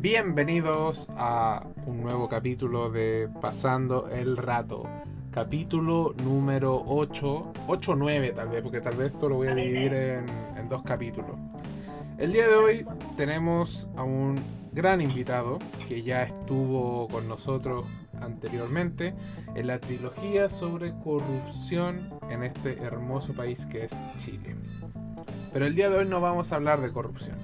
Bienvenidos a un nuevo capítulo de Pasando el Rato. Capítulo número 8, 8 9 tal vez, porque tal vez esto lo voy a dividir en, en dos capítulos. El día de hoy tenemos a un gran invitado que ya estuvo con nosotros anteriormente en la trilogía sobre corrupción en este hermoso país que es Chile. Pero el día de hoy no vamos a hablar de corrupción.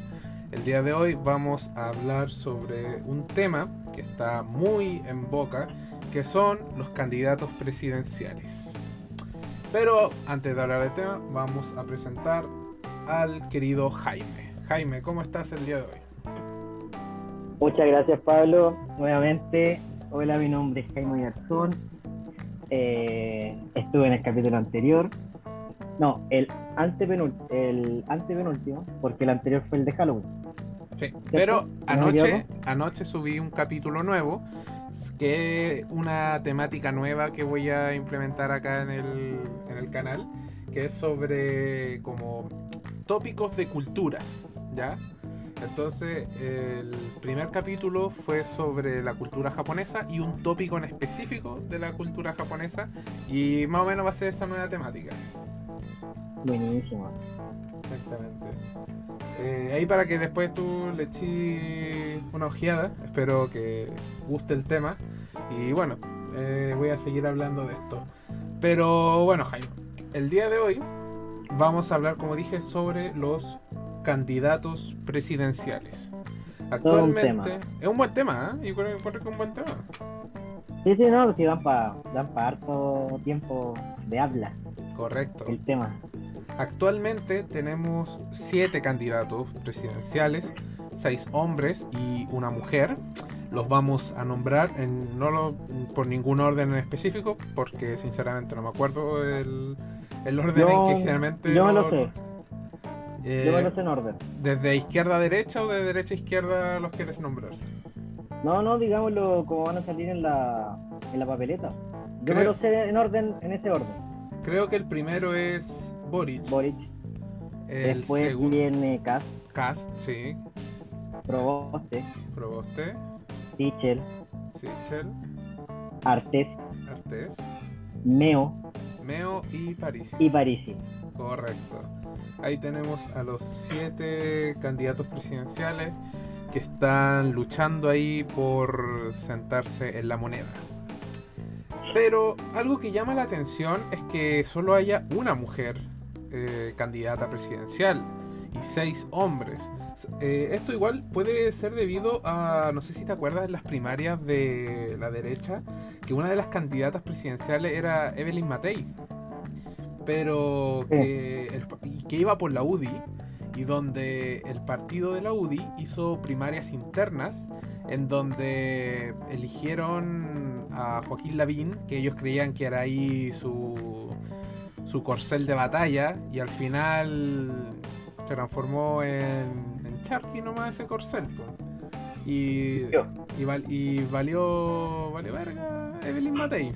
El día de hoy vamos a hablar sobre un tema que está muy en boca, que son los candidatos presidenciales. Pero antes de hablar del tema, vamos a presentar al querido Jaime. Jaime, ¿cómo estás el día de hoy? Muchas gracias Pablo, nuevamente. Hola, mi nombre es Jaime Garzón. Eh, estuve en el capítulo anterior. No, el, antepenúltimo, el antepenúltimo, porque el anterior fue el de Halloween. Sí, pero anoche, anoche subí un capítulo nuevo, que es una temática nueva que voy a implementar acá en el, en el canal, que es sobre como tópicos de culturas, ¿ya? Entonces, el primer capítulo fue sobre la cultura japonesa y un tópico en específico de la cultura japonesa, y más o menos va a ser esa nueva temática. Buenísimo. Exactamente. Eh, ahí para que después tú le eches una ojeada, espero que guste el tema. Y bueno, eh, voy a seguir hablando de esto. Pero bueno, Jaime, el día de hoy vamos a hablar, como dije, sobre los candidatos presidenciales. Actualmente es un buen tema, ¿eh? Yo creo que es un buen tema. Sí, sí, no, si dan para dan pa harto tiempo de habla. Correcto. El tema. Actualmente tenemos siete candidatos presidenciales, seis hombres y una mujer. Los vamos a nombrar en, no lo, por ningún orden en específico, porque sinceramente no me acuerdo el, el orden Yo- en que generalmente. Yo me lo sé, Eh, en orden. ¿Desde izquierda a derecha o de derecha a izquierda los quieres nombrar? No, no, digámoslo como van a salir en la, en la papeleta. Yo me Creo- lo sé en orden, en ese orden. Creo que el primero es Boric. Boric, el después segundo viene Cast, Cast, sí. Proboste, Proboste, Sichel, Sichel, Artés, Artés, Meo Meo y Parisi. y Parisi. Correcto. Ahí tenemos a los siete candidatos presidenciales que están luchando ahí por sentarse en la moneda. Pero algo que llama la atención es que solo haya una mujer eh, candidata presidencial y seis hombres. Eh, esto igual puede ser debido a, no sé si te acuerdas, las primarias de la derecha, que una de las candidatas presidenciales era Evelyn Matei, pero que, el- que iba por la UDI y donde el partido de la UDI hizo primarias internas en donde eligieron a Joaquín Lavín, que ellos creían que era ahí su, su corcel de batalla, y al final se transformó en, en Charqui nomás ese corcel. Y, y, val- y valió, valió verga Evelyn Matei.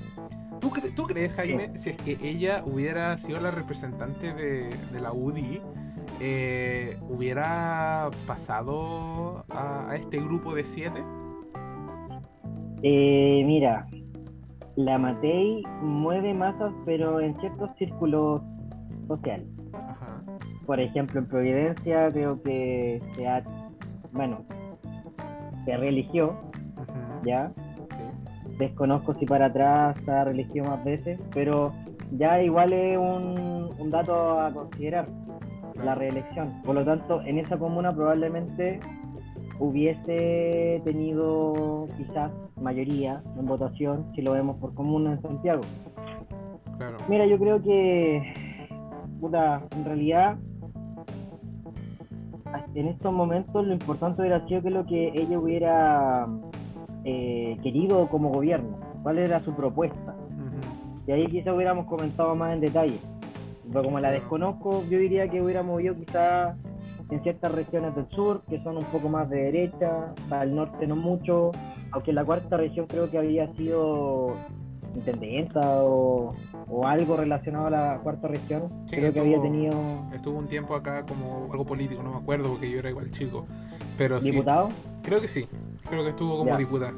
¿Tú, cre- tú crees, Jaime, si es que ella hubiera sido la representante de, de la UDI, eh, hubiera pasado a, a este grupo de siete? Eh, mira, la Matei mueve masas, pero en ciertos círculos sociales. Ajá. Por ejemplo, en Providencia creo que se ha, bueno, se reeligió, ujú, ¿ya? Desconozco si para atrás se ha reelegido más veces, pero ya igual es un, un dato a considerar, la reelección. Por lo tanto, en esa comuna probablemente hubiese tenido quizás mayoría en votación si lo vemos por comuna en Santiago. Claro. Mira, yo creo que, puta, en realidad, en estos momentos lo importante hubiera sido que lo que ella hubiera eh, querido como gobierno, cuál era su propuesta. Y ahí quizás hubiéramos comentado más en detalle. Pero como la desconozco, yo diría que hubiera movido quizás en ciertas regiones del sur que son un poco más de derecha, al norte no mucho, aunque la cuarta región creo que había sido intendenta o, algo relacionado a la cuarta región. creo que había tenido. Estuvo un tiempo acá como algo político, no me acuerdo porque yo era igual chico. Pero ¿Diputado? creo que sí, creo que estuvo como diputado.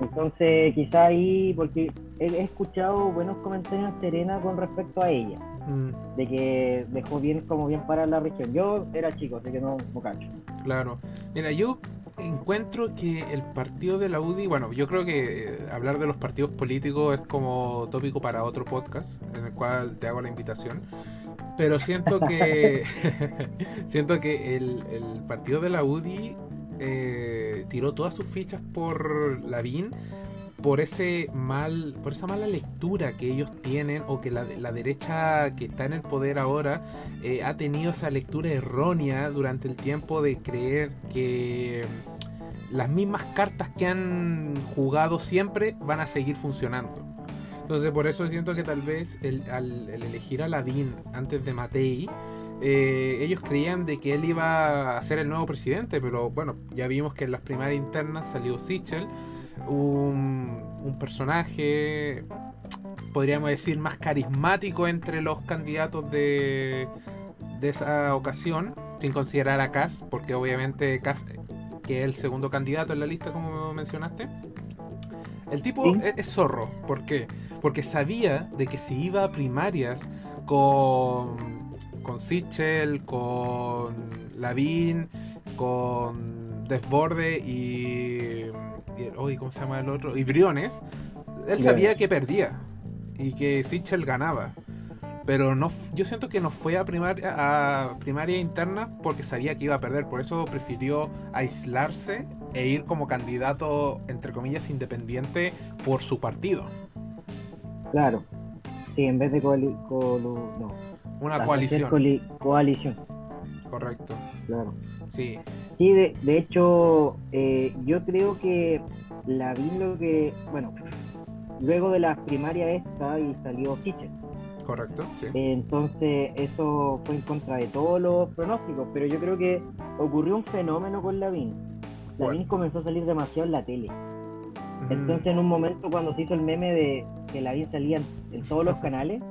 Entonces, quizá ahí, porque he, escuchado buenos comentarios en Serena con respecto a ella, mm. de que dejó bien como bien para la región. Yo era chico, así que no, no cacho. Claro. Mira, yo encuentro que el partido de la UDI, bueno, yo creo que eh, hablar de los partidos políticos es como tópico para otro podcast, en el cual te hago la invitación. Pero siento que siento que el, partido de la UDI eh, tiró todas sus fichas por Lavín por ese mal, por esa mala lectura que ellos tienen o que la, la derecha que está en el poder ahora eh, ha tenido esa lectura errónea durante el tiempo de creer que las mismas cartas que han jugado siempre van a seguir funcionando. Entonces por eso siento que tal vez al elegir a Ladín antes de Matei, eh, ellos creían de que él iba a ser el nuevo presidente, pero bueno, ya vimos que en las primarias internas salió Sichel un, personaje, podríamos decir, más carismático entre los candidatos de, de esa ocasión, sin considerar a Kass, porque obviamente Kass, que es el segundo candidato en la lista, como mencionaste, el tipo es, zorro. ¿Por qué? Porque sabía de que si iba a primarias con, con Sichel, con Lavín, con Desborde y hoy ¿cómo se llama el otro? Y Briones, él sabía que perdía y que Sichel ganaba. Pero no, yo siento que no fue a primaria, a primaria interna porque sabía que iba a perder. Por eso prefirió aislarse e ir como candidato, entre comillas, independiente por su partido. Claro. Sí, en vez de no. Una coalición. coalición. Correcto. Claro. Sí. Sí, de, hecho, eh, yo creo que la vi lo que, bueno, luego de la primaria esta y salió Kitchen. Correcto, sí. entonces, eso fue en contra de todos los pronósticos, pero yo creo que ocurrió un fenómeno con Lavín. Lavín comenzó a salir demasiado en la tele. Entonces, en un momento, cuando se hizo el meme de que Lavín salía en todos los canales,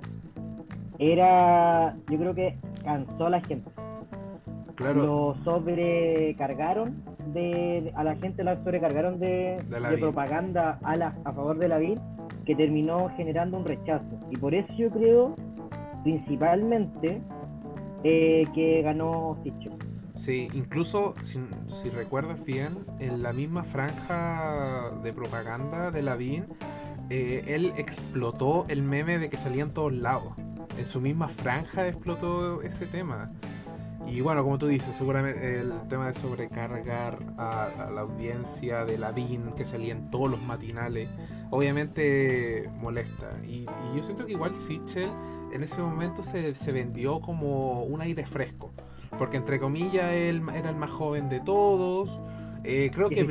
era, yo creo que cansó a la gente. Lo sobrecargaron de, a la gente la sobrecargaron de, propaganda a, la, a favor de la vida que terminó generando un rechazo. Y por eso yo creo, principalmente, eh, que ganó Sicho. Sí, incluso si, si, recuerdas bien, en la misma franja de propaganda de Lavín, eh, él explotó el meme de que salía en todos lados. En su misma franja explotó ese tema. Y bueno, como tú dices, seguramente el tema de sobrecargar a, la audiencia de Lavín que salía en todos los matinales, obviamente molesta. Y, yo siento que igual Sichel en ese momento se, se, vendió como un aire fresco, porque entre comillas él era el más joven de todos, eh, creo, que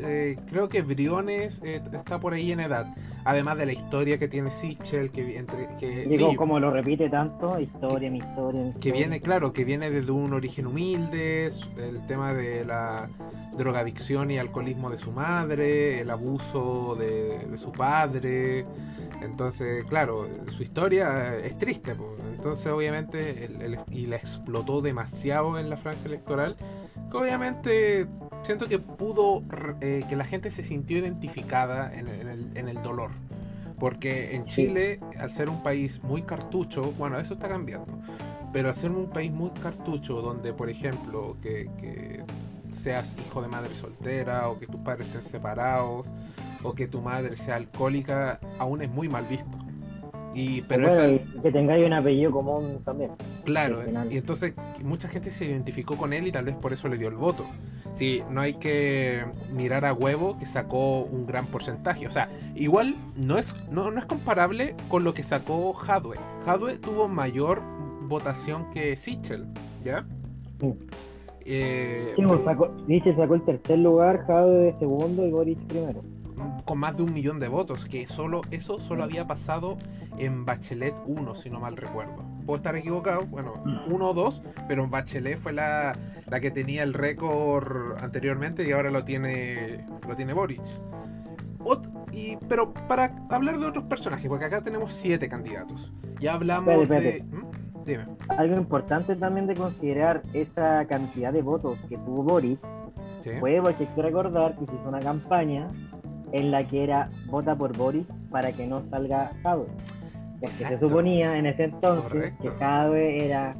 eh, creo que Briones eh, está por ahí en edad. Además de la historia que tiene Sichel, que entre que Digo, como lo repite tanto, historia, mi historia, Que viene, claro, que viene desde un origen humilde, el tema de la drogadicción y alcoholismo de su madre, el abuso de, su padre. Entonces, claro, su historia es triste. Entonces, obviamente, y la explotó demasiado en la franja electoral, que obviamente siento que pudo, eh, que la gente se sintió identificada en, el, dolor. Porque en Chile, al ser un país muy cartucho, bueno, eso está cambiando, pero al ser un país muy cartucho, donde, por ejemplo, que, seas hijo de madre soltera, o que tus padres estén separados, o que tu madre sea alcohólica, aún es muy mal visto. Y, pero que tengáis un apellido común también. Claro, y entonces mucha gente se identificó con él y tal vez por eso le dio el voto. Sí, no hay que mirar a huevo que sacó un gran porcentaje. O sea, igual no es, no, es comparable con lo que sacó Hadwe. Hadwe tuvo mayor votación que Sichel, ¿ya? Sí. Eh, sí, pues, sacó, sacó el tercer lugar, Hadwe segundo y Boris primero. Con más de un millón de votos, que solo eso solo había pasado en Bachelet 1, si no mal recuerdo. Puedo estar equivocado, bueno, uno o dos, pero en Bachelet fue la, la que tenía el récord anteriormente y ahora lo tiene, lo tiene Boric. y, pero para hablar de otros personajes, porque acá tenemos siete candidatos. Ya hablamos de... ¿Mm? Dime. Algo importante también de considerar esa cantidad de votos que tuvo Boric fue porque hay que recordar que se hizo una campaña en la que era vota por Boris para que no salga Jadwe. Porque se suponía en ese entonces que Jadwe era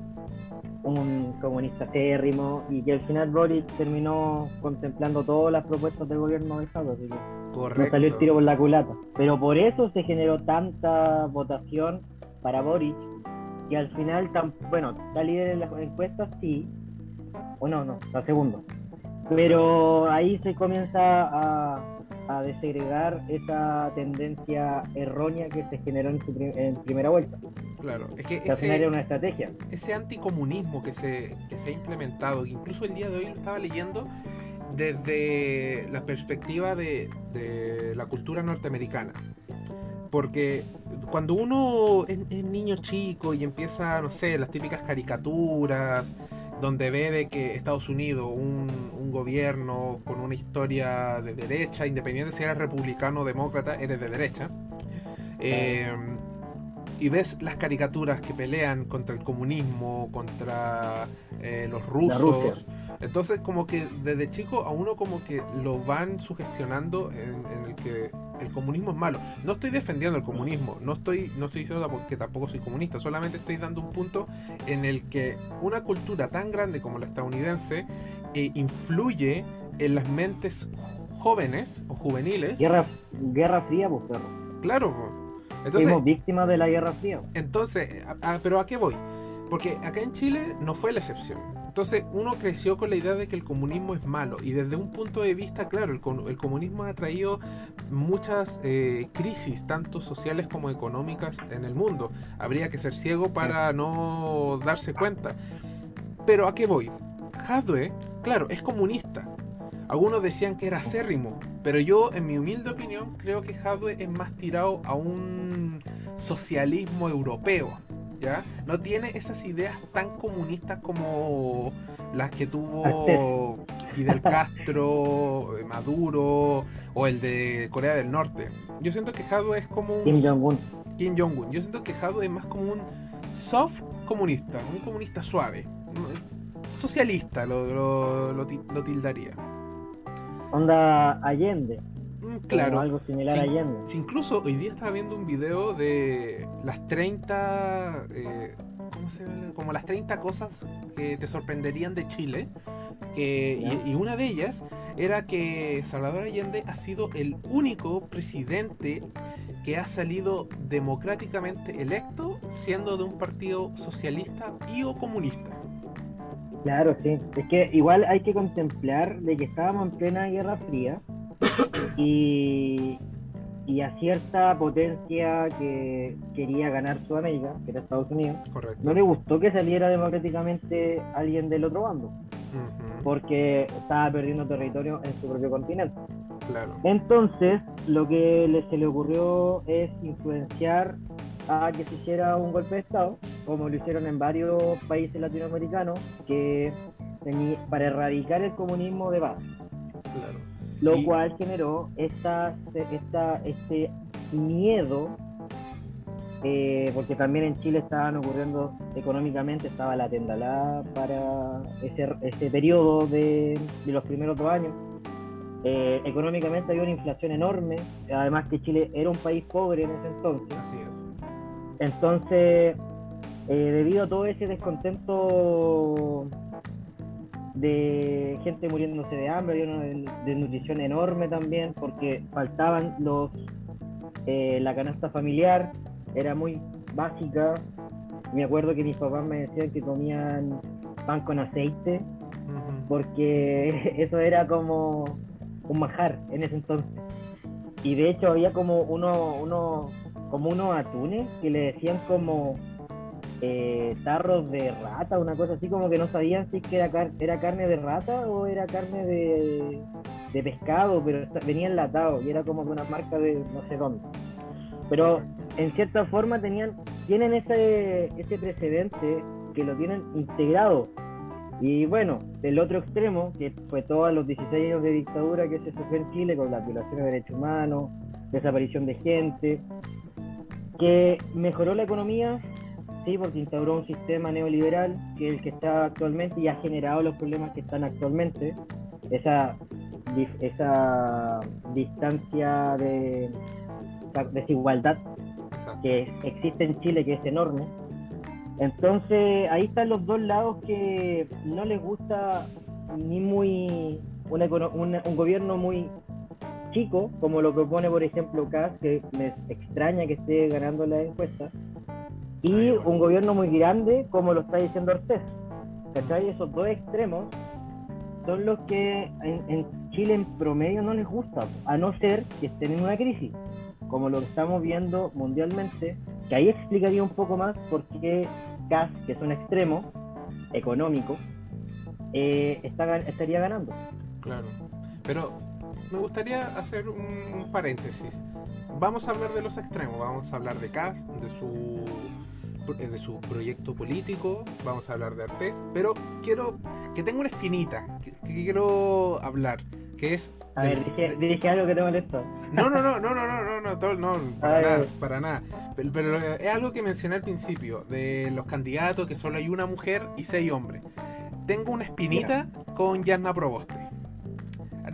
un comunista térrimo y que al final Boris terminó contemplando todas las propuestas del gobierno de Jadwe. Así que no salió el tiro por la culata. Pero por eso se generó tanta votación para Boris que al final, tan, bueno, está líder en las encuestas, sí. O no, no, está segundo. Pero ahí se comienza a, desegregar esa tendencia errónea que se generó en, primera vuelta. Claro, es que ese, una estrategia. Ese anticomunismo que se, que se ha implementado, incluso el día de hoy lo estaba leyendo desde la perspectiva de, de la cultura norteamericana. Porque cuando uno es, es, niño chico y empieza, no sé, las típicas caricaturas, donde ve de que Estados Unidos, un, gobierno con una historia de derecha, independiente si eres republicano o demócrata, eres de derecha. Eh, y ves las caricaturas que pelean contra el comunismo, contra eh, los rusos. Entonces como que desde chico a uno como que lo van sugestionando en, el que el comunismo es malo. No estoy defendiendo el comunismo, no estoy, no estoy diciendo que tampoco soy comunista, solamente estoy dando un punto en el que una cultura tan grande como la estadounidense eh, influye en las mentes jóvenes o juveniles. Guerra, guerra fría, pues perro. Claro, entonces, Fuimos víctimas de la Guerra Fría. Entonces, pero ¿a qué voy? Porque acá en Chile no fue la excepción. Entonces uno creció con la idea de que el comunismo es malo y desde un punto de vista, claro, el, comunismo ha traído muchas eh, crisis, tanto sociales como económicas en el mundo. Habría que ser ciego para no darse cuenta. Pero ¿a qué voy? Hadwe, claro, es comunista, algunos decían que era acérrimo, pero yo, en mi humilde opinión, creo que Hadwe es más tirado a un socialismo europeo. ¿Ya? No tiene esas ideas tan comunistas como las que tuvo Fidel Castro, Maduro o el de Corea del Norte. Yo siento que Hadwe es como un... Kim Jong-un. Kim Jong-un. Yo siento que Hadwe es más como un soft comunista, un comunista suave. Socialista lo, lo tildaría onda Allende. Mm, claro. algo similar a Allende. incluso hoy día estaba viendo un video de las 30. Eh, ¿Cómo se ve? Como las 30 cosas que te sorprenderían de Chile. Que, y, una de ellas era que Salvador Allende ha sido el único presidente que ha salido democráticamente electo siendo de un partido socialista y o comunista. Claro, sí. Es que igual hay que contemplar de que estábamos en plena Guerra Fría y, y a cierta potencia que quería ganar Sudamérica, que era Estados Unidos, no le gustó que saliera democráticamente alguien del otro bando, porque estaba perdiendo territorio en su propio continente. Claro. Entonces, lo que se le ocurrió es influenciar a que se hiciera un golpe de Estado, como lo hicieron en varios países latinoamericanos, que para erradicar el comunismo de base. Lo cual generó esta, esta, este miedo, eh, porque también en Chile estaban ocurriendo económicamente, estaba la tendalada para ese, ese periodo de, de los primeros dos años. Eh, económicamente había una inflación enorme, además que Chile era un país pobre en ese entonces. Así es. Entonces, eh, debido a todo ese descontento de gente muriéndose de hambre, había una desnutrición enorme también, porque faltaban los eh, la canasta familiar, era muy básica. Me acuerdo que mis papás me decían que comían pan con aceite, porque eso era como un majar en ese entonces. Y de hecho había como uno, uno como unos atunes que le decían como eh, tarros de rata, una cosa así como que no sabían si era, era carne de rata o era carne de, de pescado, pero venía enlatado y era como de una marca de no sé dónde. Pero en cierta forma tenían, tienen ese, ese precedente que lo tienen integrado. Y bueno, del otro extremo, que fue todos los 16 años de dictadura que se sufrió en Chile con la violación de derechos humanos, desaparición de gente, que mejoró la economía, sí, porque instauró un sistema neoliberal que es el que está actualmente y ha generado los problemas que están actualmente. Esa, esa distancia de desigualdad que existe en Chile, que es enorme. Entonces, ahí están los dos lados que no les gusta ni muy un gobierno muy chico, como lo propone, por ejemplo, Kass, que me extraña que esté ganando la encuesta, y un gobierno muy grande, como lo está diciendo Ortez. ¿Cachai? Esos dos extremos son los que en, Chile en promedio no les gusta, a no ser que estén en una crisis, como lo que estamos viendo mundialmente, que ahí explicaría un poco más por qué gas, que es un extremo económico, eh, está, estaría ganando. Claro, pero me gustaría hacer un, paréntesis. Vamos a hablar de los extremos, vamos a hablar de Cast, de su de su proyecto político, vamos a hablar de Artés, pero quiero que tenga una espinita, que, quiero hablar, que es... A ver, dije, algo que te molestó. No, no, no, no, no, no, no, no, no para nada, para nada. Pero, es algo que mencioné al principio, de los candidatos, que solo hay una mujer y seis hombres. Tengo una espinita con Yanna Proboste.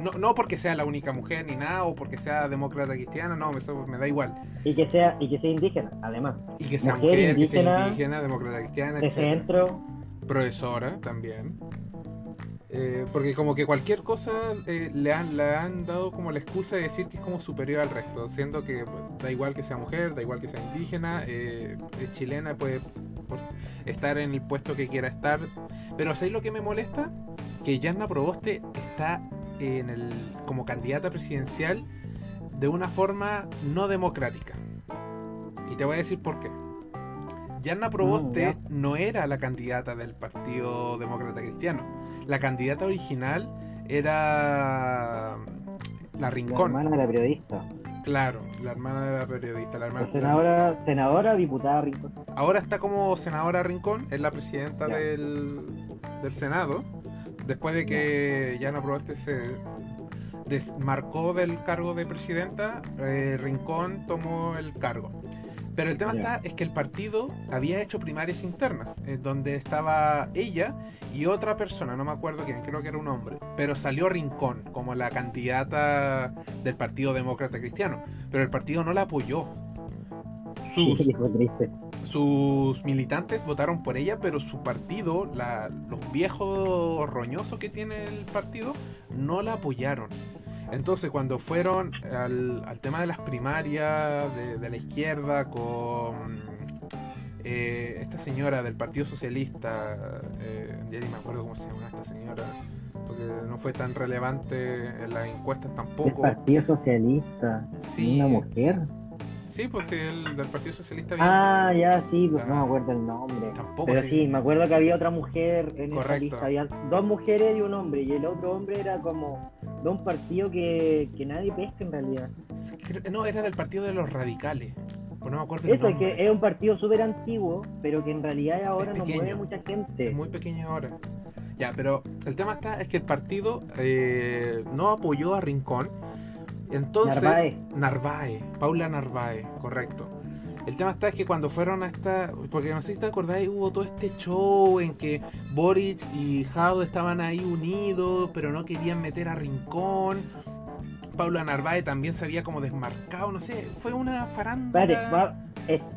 No, no porque sea la única mujer ni nada, o porque sea demócrata cristiana, no, eso me da igual. Y que sea, y que sea indígena, además. Y que sea mujer, que sea indígena, demócrata cristiana, de centro. Profesora también. Eh, porque como que cualquier cosa eh, le, han, le han dado como la excusa de decir que es como superior al resto, siendo que da igual que sea mujer, da igual que sea indígena, eh, es chilena, puede estar en el puesto que quiera estar. Pero ¿sabéis lo que me molesta? Que Yanna Proboste está en el, como candidata presidencial de una forma no democrática. Y te voy a decir por qué. Yanna Proboste mm, no era la candidata del Partido Demócrata Cristiano. La candidata original era la Rincón. La hermana de la periodista. Claro, la hermana de la periodista. La, hermana, senadora, senadora diputada Rincón. Ahora está como senadora Rincón, es la presidenta del, del Senado después de que ya no probaste se desmarcó del cargo de presidenta, eh, Rincón tomó el cargo. Pero el tema está es que el partido había hecho primarias internas, eh, donde estaba ella y otra persona, no me acuerdo quién, creo que era un hombre, pero salió Rincón como la candidata del Partido Demócrata Cristiano, pero el partido no la apoyó. Sus, sus militantes votaron por ella, pero su partido, los viejos roñosos que tiene el partido, no la apoyaron. Entonces, cuando fueron al, tema de las primarias de, la izquierda con eh, esta señora del Partido Socialista, eh, ya ni me acuerdo cómo se llama esta señora, porque no fue tan relevante en las encuestas tampoco. El Partido Socialista, sí. una mujer. Sí, pues sí, el del Partido Socialista. Ah, ya, sí, pues no me acuerdo el nombre. Tampoco. Pero sí. me acuerdo que había otra mujer en esa lista. Había dos mujeres y un hombre. Y el otro hombre era como de un partido que, que nadie pesca en realidad. No, era del Partido de los Radicales. Pues no me acuerdo Eso, es que es un partido súper antiguo, pero que en realidad ahora no mueve mucha gente. Es muy pequeño ahora. Ya, pero el tema está es que el partido eh, no apoyó a Rincón entonces, Narváez. Paula Narváez, correcto. El tema está es que cuando fueron a esta. Porque no sé si te acordáis, hubo todo este show en que Boric y Jado estaban ahí unidos, pero no querían meter a Rincón. Paula Narváez también se había como desmarcado, no sé, fue una farándula.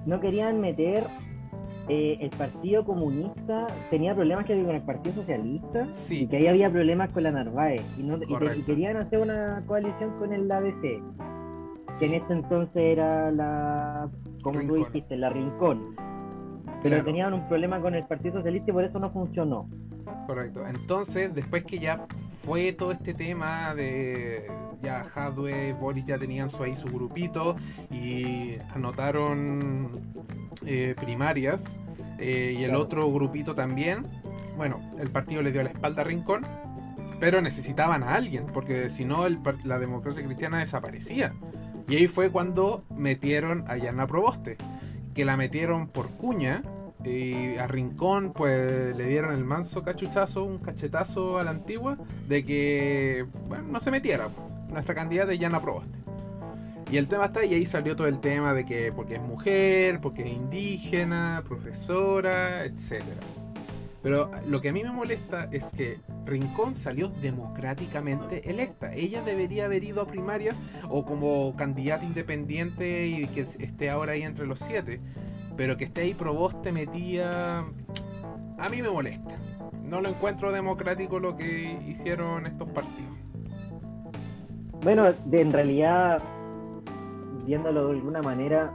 no querían meter eh, el Partido Comunista tenía problemas que con el Partido Socialista y que ahí había problemas con la Narváez. Y, no, querían hacer una coalición con el ABC, que en ese entonces era la, como tú dijiste, la Rincón. Pero tenían un problema con el Partido Socialista y por eso no funcionó. Correcto. Entonces, después que ya fue todo este tema de ya Hadwe, Boris ya tenían su, ahí su grupito y anotaron eh, primarias eh, y el otro grupito también. Bueno, el partido le dio la espalda a Rincón, pero necesitaban a alguien, porque si no la democracia cristiana desaparecía. Y ahí fue cuando metieron a Yana Proboste, que la metieron por cuña y a Rincón pues le dieron el manso cachuchazo, un cachetazo a la antigua de que bueno, no se metiera nuestra candidata ya no aprobaste. Y el tema está y ahí salió todo el tema de que porque es mujer, porque es indígena, profesora, etc. Pero lo que a mí me molesta es que Rincón salió democráticamente electa. Ella debería haber ido a primarias o como candidata independiente y que esté ahora ahí entre los siete. Pero que esté ahí Proboste metía. A mí me molesta. No lo encuentro democrático lo que hicieron estos partidos. Bueno, de, en realidad, viéndolo de alguna manera,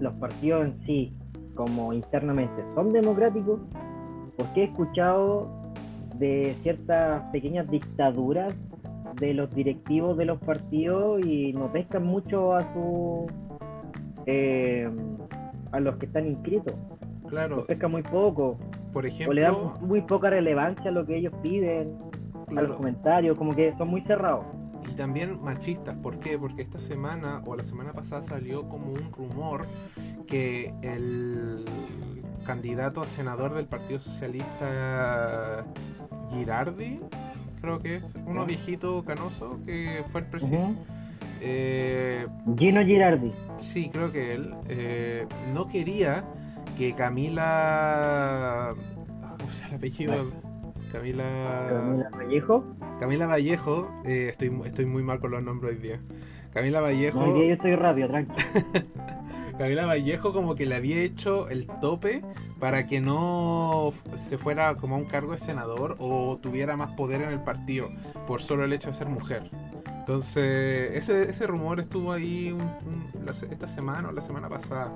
los partidos en sí, como internamente, son democráticos, porque he escuchado de ciertas pequeñas dictaduras de los directivos de los partidos y no pescan mucho a su eh, a los que están inscritos. Claro. pesca muy poco. Por ejemplo. O le dan muy poca relevancia a lo que ellos piden, a los comentarios, como que son muy cerrados. Y también machistas, ¿por qué? Porque esta semana o la semana pasada salió como un rumor que el candidato a senador del Partido Socialista Girardi, creo que es, uno viejito canoso que fue el presidente. Eh, Gino Girardi. Sí, creo que él. Eh, no quería que Camila. ¿Cómo se llama el apellido? Camila. Camila Vallejo. Camila Vallejo. Eh, estoy, estoy muy mal con los nombres hoy día. Camila Vallejo. No, yo estoy rápido, tranquilo. Camila Vallejo como que le había hecho el tope para que no se fuera como a un cargo de senador o tuviera más poder en el partido por solo el hecho de ser mujer. Entonces, ese, ese rumor estuvo ahí esta semana o la semana pasada.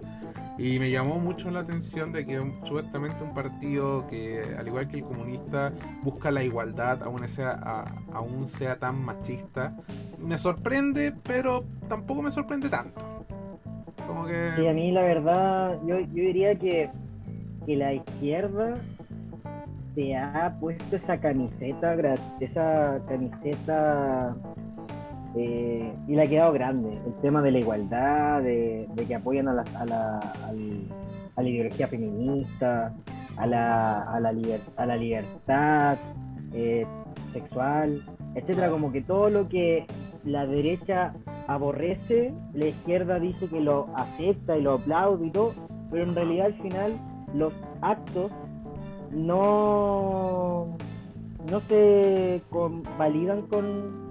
Y me llamó mucho la atención de que supuestamente un partido que, al igual que el comunista, busca la igualdad, aún sea, aún sea tan machista. Me sorprende, pero tampoco me sorprende tanto. Como que... Sí, a mí la verdad, yo, yo diría que, que la izquierda se ha puesto esa camiseta, esa camiseta eh, y le ha quedado grande. El tema de la igualdad, de, que apoyan a la, a, la, a la ideología feminista, a la, a la, a la libertad eh, sexual, etcétera. Como que todo lo que la derecha aborrece, la izquierda dice que lo acepta y lo aplaude y todo, pero en realidad al final los actos no, no se validan con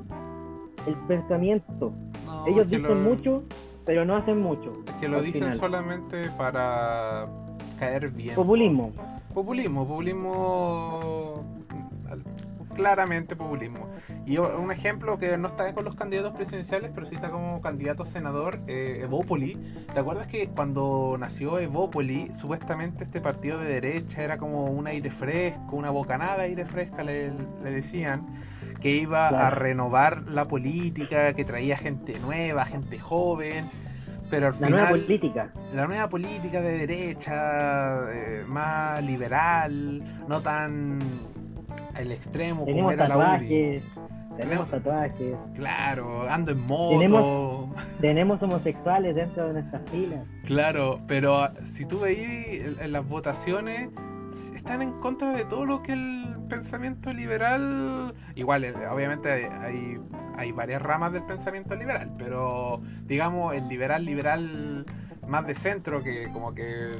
el pensamiento. Ellos dicen mucho, pero no hacen mucho. Es que lo dicen solamente para caer bien. Populismo. Populismo, populismo claramente populismo. Y un ejemplo que no está con los candidatos presidenciales, pero sí está como candidato senador, eh, Evópoli. ¿Te acuerdas que cuando nació Evópoli, supuestamente este partido de derecha era como un aire fresco, una bocanada aire fresca, le, le decían? que iba a renovar la política, que traía gente nueva, gente joven. Pero al la nueva política. La nueva política de derecha, eh, más liberal, no tan el extremo como era la UDI. Tenemos tatuajes. Claro, ando en moto. Tenemos, homosexuales dentro de nuestras filas. Claro, pero si tú veis en las votaciones, están en contra de todo lo que el pensamiento liberal. Igual, eh, obviamente hay, hay varias ramas del pensamiento liberal, pero digamos el liberal liberal más de centro que como que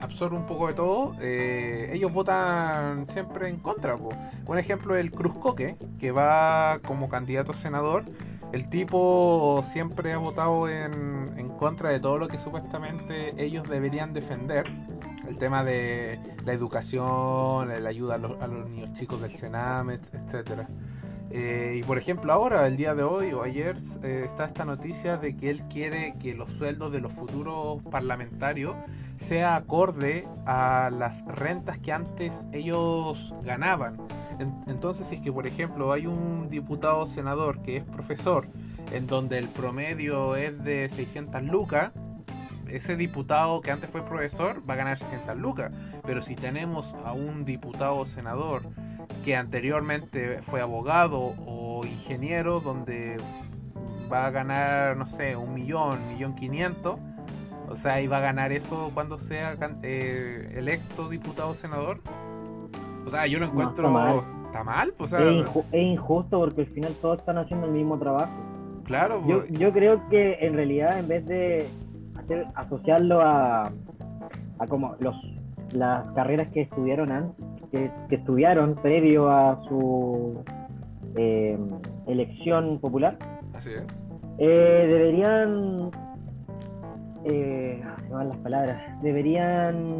absorbe un poco de todo, eh, ellos votan siempre en contra. Un ejemplo es el Cruzcoque, que va como candidato a senador. El tipo siempre ha votado en, en contra de todo lo que supuestamente ellos deberían defender el tema de la educación, la ayuda a los, niños chicos del Senamet, etcétera. Eh, y por ejemplo ahora, el día de hoy o ayer, eh, está esta noticia de que él quiere que los sueldos de los futuros parlamentarios sea acorde a las rentas que antes ellos ganaban. entonces, si es que, por ejemplo, hay un diputado senador que es profesor, en donde el promedio es de 600 lucas, ese diputado que antes fue profesor va a ganar 600 lucas. Pero si tenemos a un diputado senador que anteriormente fue abogado o ingeniero, donde va a ganar, no sé, un millón, millón quinientos, o sea, y va a ganar eso cuando sea eh, electo diputado senador. O sea, yo lo encuentro. está, mal. Pues, es, injusto porque al final todos están haciendo el mismo trabajo. Claro, yo, pues. yo creo que en realidad en vez de hacer, asociarlo a, a como los las carreras que estudiaron antes, que, estudiaron previo a su eh, elección popular, Así es. Eh, deberían eh, se van las palabras, deberían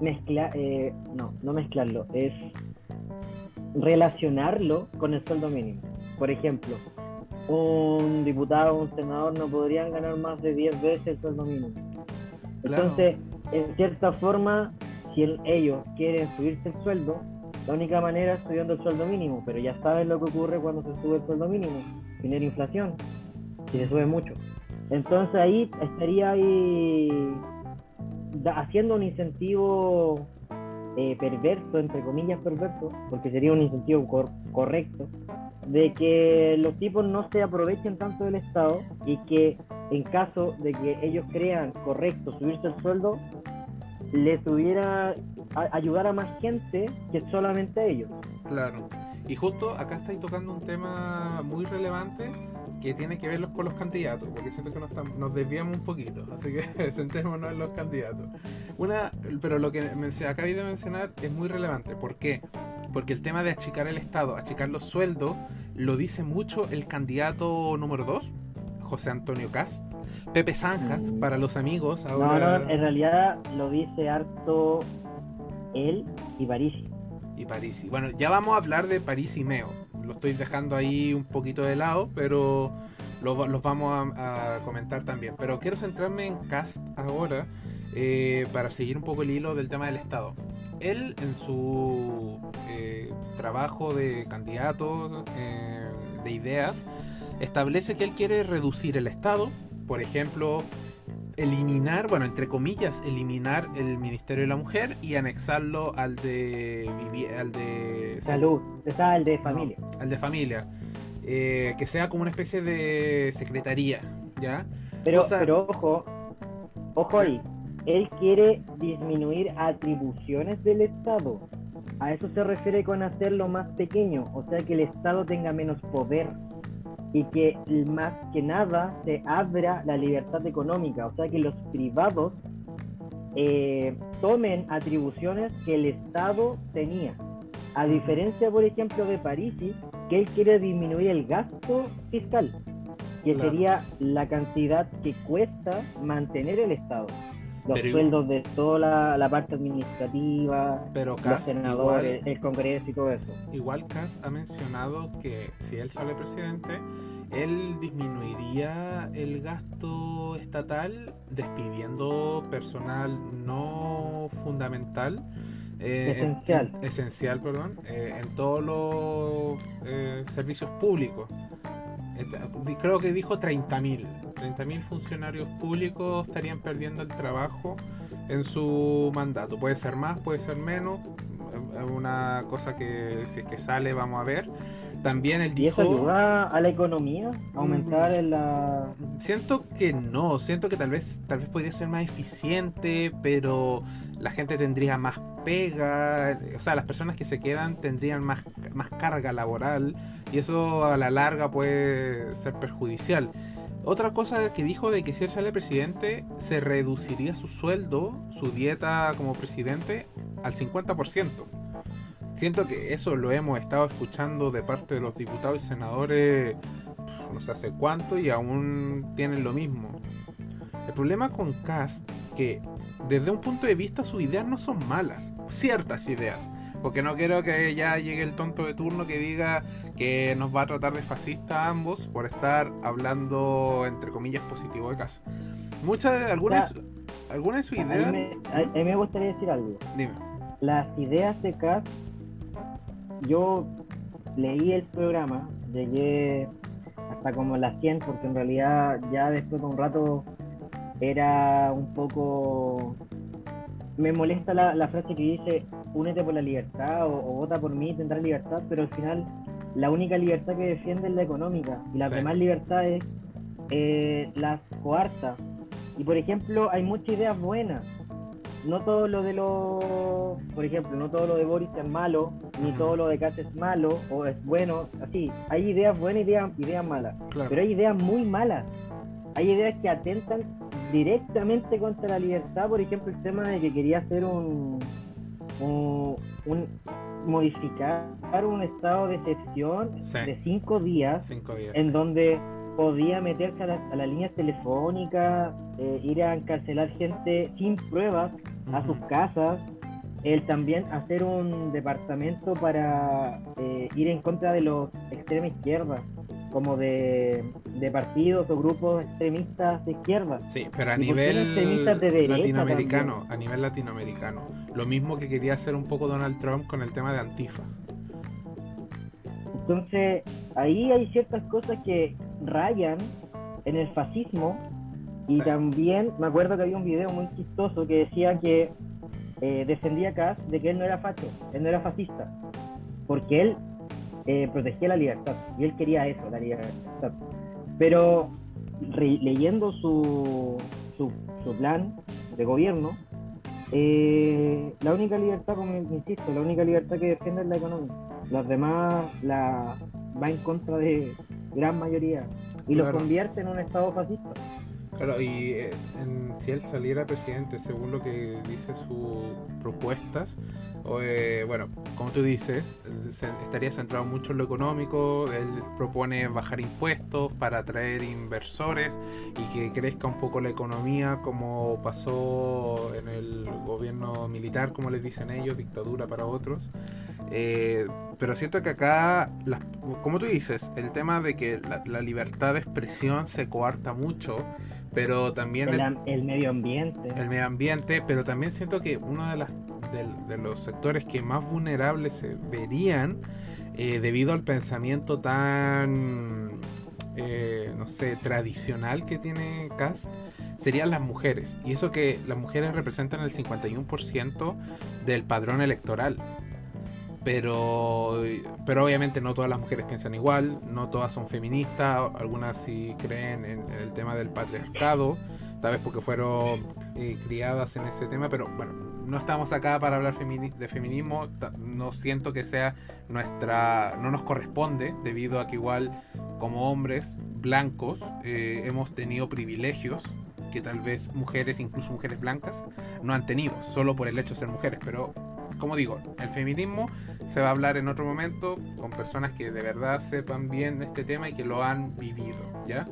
mezclar, eh, no, no mezclarlo, es relacionarlo con el sueldo mínimo. Por ejemplo, un diputado o un senador no podrían ganar más de 10 veces el sueldo mínimo. Entonces, en cierta forma, si ellos quieren subirse el sueldo, la única manera es subiendo el sueldo mínimo, pero ya saben lo que ocurre cuando se sube el sueldo mínimo, tener inflación, si se sube mucho. Entonces ahí estaría ahí haciendo un incentivo eh, perverso, entre comillas perverso, porque sería un incentivo correcto, de que los tipos no se aprovechen tanto del Estado y que en caso de que ellos crean correcto subirse el sueldo, les hubiera ayudar a más gente que solamente a ellos. Claro. Y justo acá estáis tocando un tema muy relevante que tiene que ver con los candidatos, porque siento que nos, nos desviamos un poquito, así que sentémonos en los candidatos. Una, pero lo que acabé de mencionar es muy relevante. ¿Por qué? Porque el tema de achicar el Estado, achicar los sueldos, lo dice mucho el candidato número 2, José Antonio Cast. Pepe Zanjas, para los amigos. Ahora... No, no, en realidad lo dice harto él y Parisi. Y Parisi. Bueno, ya vamos a hablar de París y Meo lo estoy dejando ahí un poquito de lado, pero los vamos a, comentar también. Pero quiero centrarme en Cast ahora eh, para seguir un poco el hilo del tema del Estado. Él en su eh, trabajo de candidato eh, de ideas establece que él quiere reducir el Estado, por ejemplo, eliminar, bueno, entre comillas, eliminar el Ministerio de la Mujer y anexarlo al de al de salud, al de familia. al de familia. Eh, que sea como una especie de secretaría, ¿ya? Pero, pero ojo, ojo ahí, él quiere disminuir atribuciones del Estado. A eso se refiere con hacerlo más pequeño, o sea que el Estado tenga menos poder y que más que nada se abra la libertad económica, o sea que los privados eh, tomen atribuciones que el Estado tenía. A diferencia, por ejemplo, de Parisi, que él quiere disminuir el gasto fiscal, que sería la cantidad que cuesta mantener el Estado. Los sueldos de toda la, parte administrativa, pero los senadores, el Congreso y todo eso. Igual Cass ha mencionado que si él sale presidente, él disminuiría el gasto estatal despidiendo personal no fundamental. Eh, esencial. esencial, perdón, eh, en todos los eh, servicios públicos. Creo que dijo 30.000. 30.000 funcionarios públicos estarían perdiendo el trabajo en su mandato. Puede ser más, puede ser menos. Es una cosa que si es que sale vamos a ver. También él dijo... ¿Y eso ayuda a la economía? ¿Aumentar mm, la...? Siento que no, siento que tal vez, tal vez podría ser más eficiente, pero la gente tendría más pega, o sea, las personas que se quedan tendrían más, más carga laboral y eso a la larga puede ser perjudicial. Otra cosa que dijo de que si él sale presidente, se reduciría su sueldo, su dieta como presidente, al 50%. Siento que eso lo hemos estado escuchando de parte de los diputados y senadores no sé hace cuánto y aún tienen lo mismo. El problema con Cast que desde un punto de vista sus ideas no son malas, ciertas ideas, porque no quiero que ya llegue el tonto de turno que diga que nos va a tratar de fascista a ambos por estar hablando entre comillas positivo de Cast. Muchas de algunas algunas de sus ideas. A mí, me, gustaría decir algo. Dime. Las ideas de Cast yo leí el programa, llegué hasta como las 100, porque en realidad ya después de un rato era un poco... Me molesta la, frase que dice, únete por la libertad o, vota por mí, tendrás libertad, pero al final la única libertad que defiende es la económica y las demás libertades eh, las coarta. Y por ejemplo, hay muchas ideas buenas. No todo lo de los, por ejemplo, no todo lo de Boris es malo, ni todo lo de Katz es malo o es bueno, así. Hay ideas buenas y ideas, ideas malas, pero hay ideas muy malas. Hay ideas que atentan directamente contra la libertad, por ejemplo, el tema de que quería hacer un, un, modificar un estado de excepción de cinco días, en donde podía meterse a, las líneas telefónicas, eh, ir a encarcelar gente sin pruebas a sus casas, el también hacer un departamento para eh, ir en contra de los extrema izquierda, como de, partidos o grupos extremistas de izquierda. Sí, pero a nivel latinoamericano, a nivel latinoamericano, lo mismo que quería hacer un poco Donald Trump con el tema de Antifa. Entonces, ahí hay ciertas cosas que rayan en el fascismo y también me acuerdo que había un video muy chistoso que decía que eh, defendía a Kass de que él no era facho, él no era fascista, porque él eh, protegía la libertad y él quería eso, la libertad. Pero leyendo su, su, plan de gobierno, eh, la única libertad, como insisto, la única libertad que defiende es la economía. Las demás la va en contra de gran mayoría y lo convierte en un estado fascista. Claro, y eh, si él saliera presidente, según lo que dice sus propuestas, eh, bueno, como tú dices, estaría centrado mucho en lo económico, él propone bajar impuestos para atraer inversores y que crezca un poco la economía como pasó en el gobierno militar, como les dicen ellos, dictadura para otros. Eh, pero siento que acá, como tú dices, el tema de que la libertad de expresión se coarta mucho pero también el, medio ambiente. El medio ambiente, pero también siento que uno de, las, de, los sectores que más vulnerables se verían eh, debido al pensamiento tan, eh, no sé, tradicional que tiene Cast, serían las mujeres. Y eso que las mujeres representan el 51% del padrón electoral pero, pero obviamente no todas las mujeres piensan igual, no todas son feministas, algunas sí creen en, el tema del patriarcado, tal vez porque fueron eh, criadas en ese tema, pero bueno, no estamos acá para hablar de feminismo, no siento que sea nuestra, no nos corresponde, debido a que igual como hombres blancos eh, hemos tenido privilegios que tal vez mujeres, incluso mujeres blancas, no han tenido, solo por el hecho de ser mujeres, pero como digo, el feminismo se va a hablar en otro momento con personas que de verdad sepan bien este tema y que lo han vivido, ¿ya?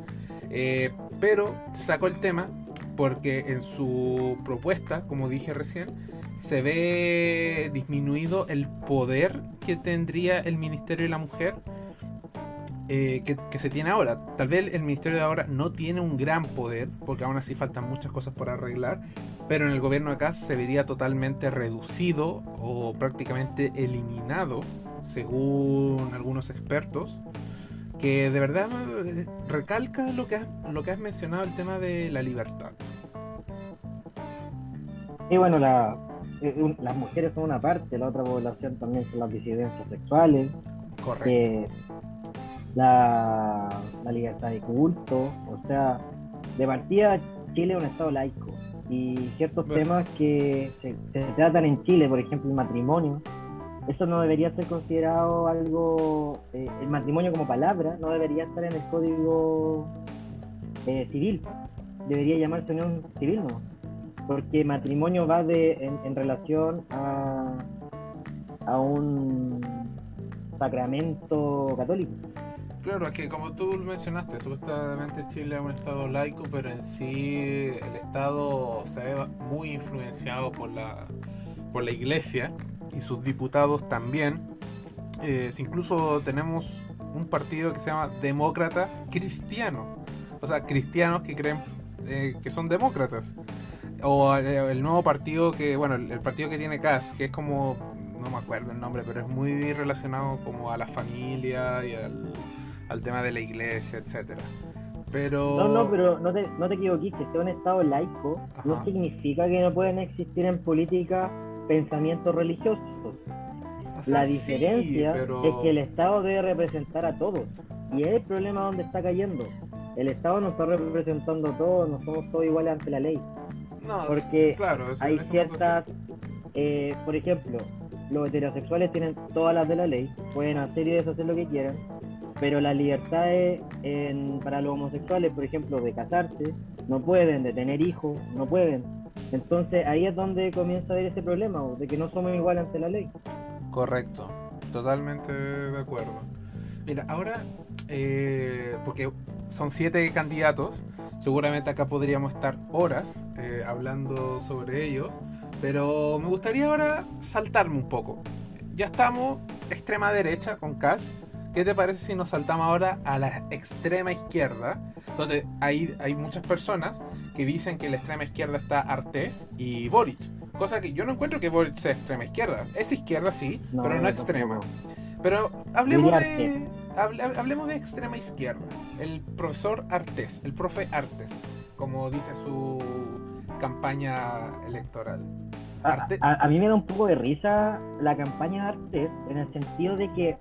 Eh, pero sacó el tema porque en su propuesta, como dije recién, se ve disminuido el poder que tendría el Ministerio de la Mujer eh, que, que, se tiene ahora. Tal vez el Ministerio de ahora no tiene un gran poder, porque aún así faltan muchas cosas por arreglar, pero en el gobierno de acá se vería totalmente reducido o prácticamente eliminado, según algunos expertos, que de verdad eh, recalca lo que has, lo que has mencionado, el tema de la libertad. Y bueno, la, eh, las mujeres son una parte, la otra población también son las disidencias sexuales. Correcto. la, la libertad de culto, o sea, de partida Chile es un estado laico y ciertos temas que se, tratan en Chile, por ejemplo el matrimonio, eso no debería ser considerado algo, eh, el matrimonio como palabra no debería estar en el código eh, civil, debería llamarse unión civil, ¿no? Porque matrimonio va de, en, relación a, a un sacramento católico. Claro, es que como tú mencionaste, supuestamente Chile es un estado laico, pero en sí el estado se ve muy influenciado por la, por la iglesia y sus diputados también. Eh, incluso tenemos un partido que se llama Demócrata Cristiano, o sea, cristianos que creen eh, que son demócratas. O eh, el, nuevo partido que, bueno, el, partido que tiene CAS, que es como no me acuerdo el nombre, pero es muy relacionado como a la familia y al, al tema de la iglesia, etcétera. Pero... No, no, pero no te, no te equivoques, que sea un Estado laico Ajá. no significa que no pueden existir en política pensamientos religiosos. O sea, La sí, diferencia pero- es que el Estado debe representar a todos. Y es el problema donde está cayendo. El Estado no está representando a todos, no somos todos iguales ante la ley. No, porque claro, Hay ciertas, eh, por ejemplo, los heterosexuales tienen todas las de la ley, pueden hacer y deshacer lo que quieran, pero las libertades en- para los homosexuales, por ejemplo, de casarse, no pueden, de tener hijos, no pueden. Entonces ahí es donde comienza a haber ese problema, de que no somos iguales ante la ley. Correcto, totalmente de acuerdo. Mira, ahora, eh, porque son siete candidatos, seguramente acá podríamos estar horas eh, hablando sobre ellos, pero me gustaría ahora saltarme un poco. Ya estamos extrema derecha con Cash. ¿Qué te parece si nos saltamos ahora a la extrema izquierda? Donde hay, hay muchas personas que dicen que la extrema izquierda está Artés y Boric. Cosa que yo no encuentro que Boric sea extrema izquierda. Es izquierda, sí, pero no extrema. Pero hablemos de, hable- hablemos de extrema izquierda. El profesor Artés, el profe Artés, como dice su campaña electoral. A, a- a mí me da un poco de risa la campaña de Artes en el sentido de que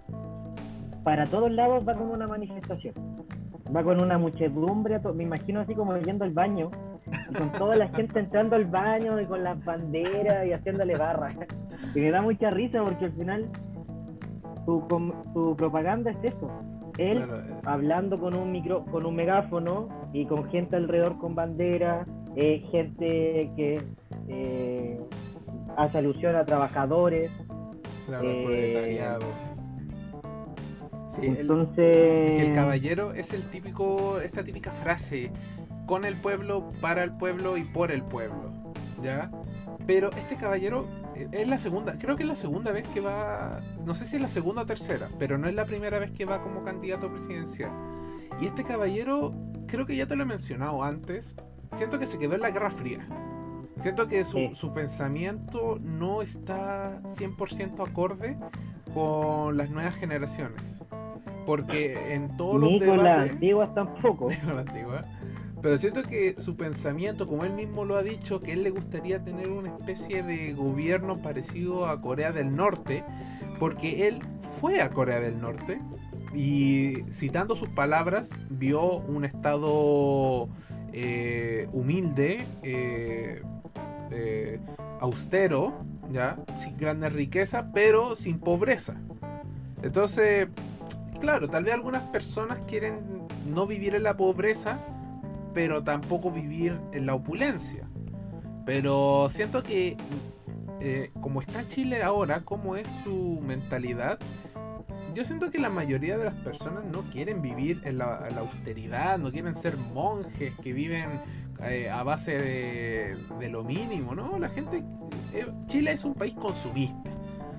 para todos lados va con una manifestación. Va con una muchedumbre, me imagino así como yendo al baño, y con toda la gente entrando al baño y con las banderas y haciéndole barra. Y me da mucha risa porque al final su, su propaganda es eso. Él Claro, eh, hablando con un micro, con un megáfono y con gente alrededor con bandera, eh, gente que eh, hace alusión a trabajadores. claro, el. Sí, el- Entonces, Es que el caballero es el típico, esta típica frase, con el pueblo, para el pueblo y por el pueblo, ¿ya? Pero este caballero eh, es la segunda, creo que es la segunda vez que va, no sé si es la segunda o tercera, pero no es la primera vez que va como candidato presidencial. Y este caballero, creo que ya te lo he mencionado antes, siento que se quedó en la Guerra Fría. Siento que su, Sí. su pensamiento no está 100% acorde con las nuevas generaciones. Porque en todos los ni con las debates... antiguas tampoco. con la antigua, Pero siento que su pensamiento, como él mismo lo ha dicho, que él le gustaría tener una especie de gobierno parecido a Corea del Norte, porque él fue a Corea del Norte y citando sus palabras, vio un estado eh, humilde, eh, eh, austero, ya, sin grandes riquezas, pero sin pobreza. Entonces, claro, tal vez algunas personas quieren no vivir en la pobreza, pero tampoco vivir en la opulencia. Pero siento que eh, como está Chile ahora, como es su mentalidad, yo siento que la mayoría de las personas no quieren vivir en la, en la austeridad, no quieren ser monjes que viven eh, a base de, de lo mínimo, ¿no? La gente... eh, Chile es un país consumista.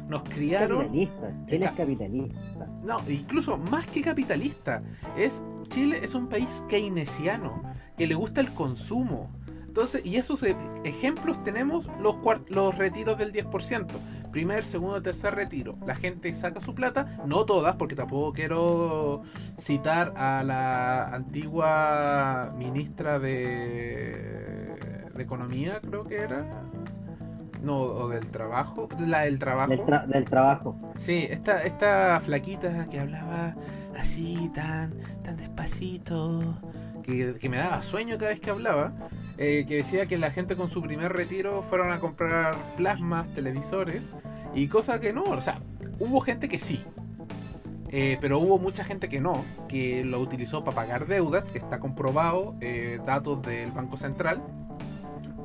Nos criaron... Capitalista, Chile es capitalista. No, incluso más que capitalista. Es Chile es un país keynesiano que le gusta el consumo. Entonces, y esos e- ejemplos tenemos los, los retiros del 10%. Primer, segundo, tercer retiro. La gente saca su plata, no todas, porque tampoco quiero citar a la antigua ministra de, de Economía, creo que era. No, o del trabajo. La del trabajo. Del, tra- del trabajo. Sí, esta, esta flaquita que hablaba así, tan, tan despacito, que, que me daba sueño cada vez que hablaba, eh, que decía que la gente con su primer retiro fueron a comprar plasmas, televisores, y cosa que no, o sea, hubo gente que sí, eh, pero hubo mucha gente que no, que lo utilizó para pagar deudas, que está comprobado, eh, datos del Banco Central.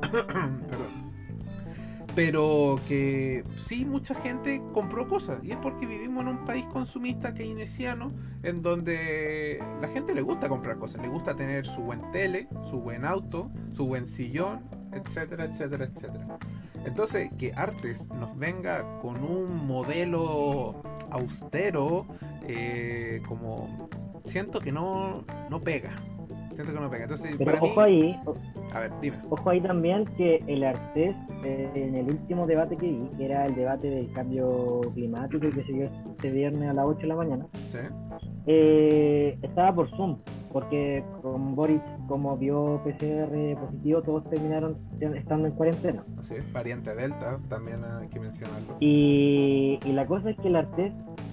Perdón pero que sí mucha gente compró cosas y es porque vivimos en un país consumista keynesiano en donde la gente le gusta comprar cosas, le gusta tener su buen tele, su buen auto, su buen sillón, etcétera, etcétera, etcétera. Entonces, que Artes nos venga con un modelo austero, eh, como siento que no, no pega. Siento que no pega. Entonces, Pero para ojo mí... ahí, A ver, dime. ojo ahí también que el Artés, eh, en el último debate que vi, que era el debate del cambio climático que se dio este viernes a las 8 de la mañana, Sí. eh, estaba por Zoom, porque con Boris, como vio PCR positivo, todos terminaron estando en cuarentena. Así es. Variante Delta, también hay que mencionarlo. Y, y la cosa es que el Artés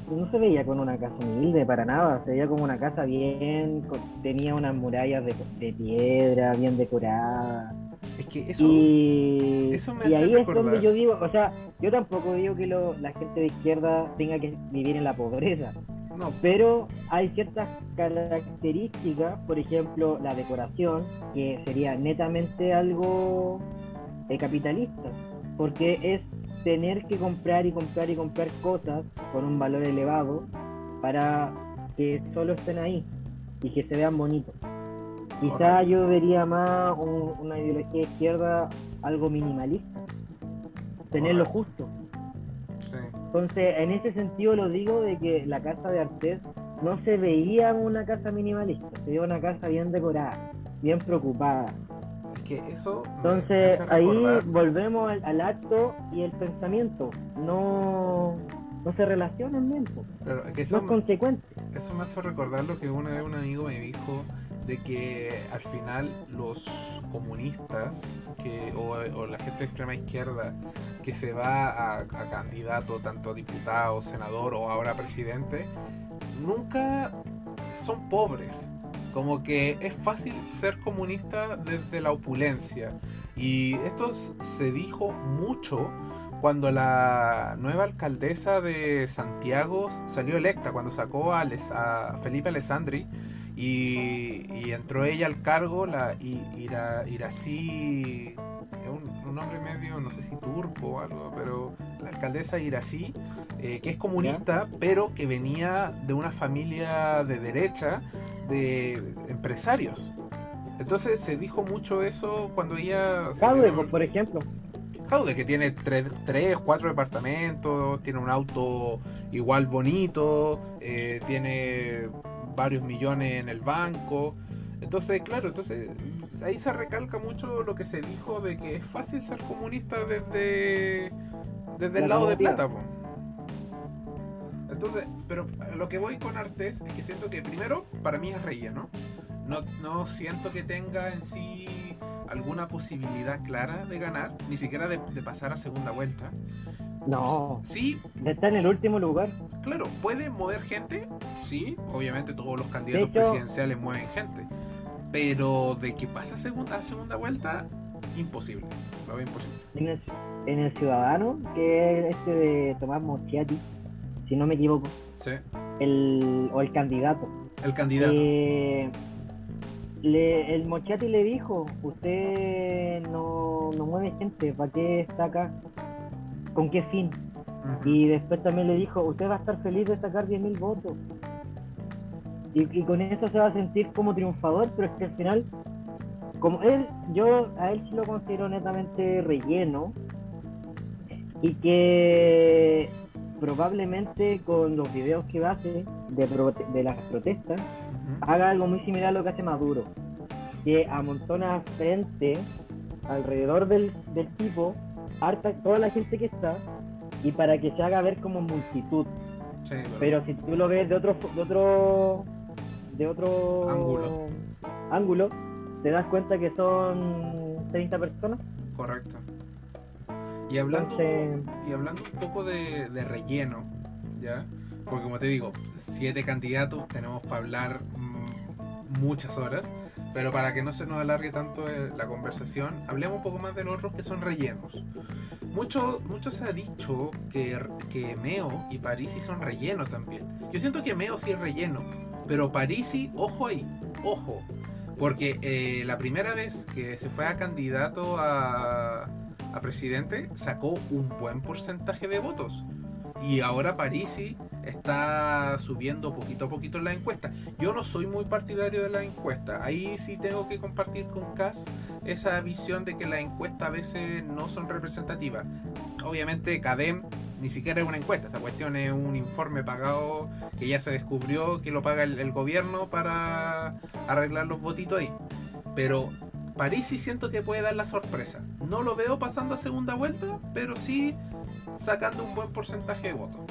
no se veía con una casa humilde para nada, se veía como una casa bien, con- tenía unas murallas de, de piedra, bien decoradas. Es que eso... y, eso me y hace ahí es donde yo digo, o sea, yo tampoco digo que lo- la gente de izquierda tenga que vivir en la pobreza, No, pero hay ciertas características, por ejemplo, la decoración, que sería netamente algo eh, capitalista, porque es tener que comprar y comprar y comprar cosas con un valor elevado para que solo estén ahí y que se vean bonitos. Quizá yo vería más un- una ideología de izquierda algo minimalista, tener lo justo. sí. Entonces, en ese sentido lo digo de que la casa de Artés no se veía una casa minimalista, se veía una casa bien decorada, bien preocupada. Que eso... Entonces, ahí volvemos al, al acto y el pensamiento. No, no se relacionan bien, no es consecuente. eso me hace recordar lo que una vez un amigo me dijo de que al final los comunistas que, o, o la gente de extrema izquierda que se va a, a candidato, tanto a diputado, senador o ahora presidente, nunca son pobres. Como que es fácil ser comunista desde la opulencia. Y esto se dijo mucho cuando la nueva alcaldesa de Santiago salió electa, cuando sacó a, Les- a Felipe Alessandri y, y entró ella al cargo, la I- Ira, Irací, es un, un nombre medio, no sé si turco o algo, pero la alcaldesa Irací, eh, que es comunista, pero que venía de una familia de derecha de empresarios. Entonces se dijo mucho eso cuando ella... Pues, por ejemplo. Jaude, que tiene tres, tres, cuatro departamentos, tiene un auto igual bonito, eh, tiene varios millones en el banco. Entonces, claro, entonces ahí se recalca mucho lo que se dijo de que es fácil ser comunista desde, desde el La lado de plata. po. Entonces, pero lo que voy con Artés es que siento que primero, para mí es relleno. No, no siento que tenga en sí alguna posibilidad clara de ganar, ni siquiera de, de pasar a segunda vuelta. No, Sí, está en el último lugar. claro, puede mover gente, sí, obviamente todos los candidatos hecho- presidenciales mueven gente, pero de que pase a segunda, a segunda vuelta, imposible, lo veo imposible. En el, en el Ciudadano, que es este de Tomás Mochiati, si no me equivoco, Sí, el, o el candidato. el candidato. Eh, le- el Mochiati le dijo, usted no, no mueve gente, ¿para qué está acá? ¿Con qué fin? Y después también le dijo, usted va a estar feliz de sacar 10.000 votos. Y, y con eso se va a sentir como triunfador, pero es que al final, como él, yo a él sí lo considero netamente relleno. Y que probablemente con los videos que hace de, prote- de las protestas, haga algo muy similar a lo que hace Maduro, que amontona frente alrededor del, del tipo, harta toda la gente que está, y para que se haga ver como multitud. Sí, pero- Pero si tú lo ves de otro de otro de otro Ángulo. ángulo, te das cuenta que son 30 personas. Correcto. Y hablando, Entonces- y hablando un poco de, de relleno, ¿ya? Porque como te digo, siete candidatos, tenemos para hablar mm, muchas horas, pero para que no se nos alargue tanto eh, la conversación, hablemos un poco más de los otros que son rellenos. Mucho, mucho se ha dicho que, que Meo y Parisi son relleno también. Yo siento que Meo sí es relleno, pero Parisi, ojo ahí, ojo. Porque eh, la primera vez que se fue a candidato a, a presidente sacó un buen porcentaje de votos. Y ahora Parisi está subiendo poquito a poquito la encuesta. Yo no soy muy partidario de la encuesta. Ahí sí tengo que compartir con Cas esa visión de que las encuestas a veces no son representativas. Obviamente Cadem ni siquiera es una encuesta, esa cuestión es un informe pagado que ya se descubrió que lo paga el, el gobierno para arreglar los votitos ahí. Pero París sí siento que puede dar la sorpresa. No lo veo pasando a segunda vuelta, pero sí sacando un buen porcentaje de votos.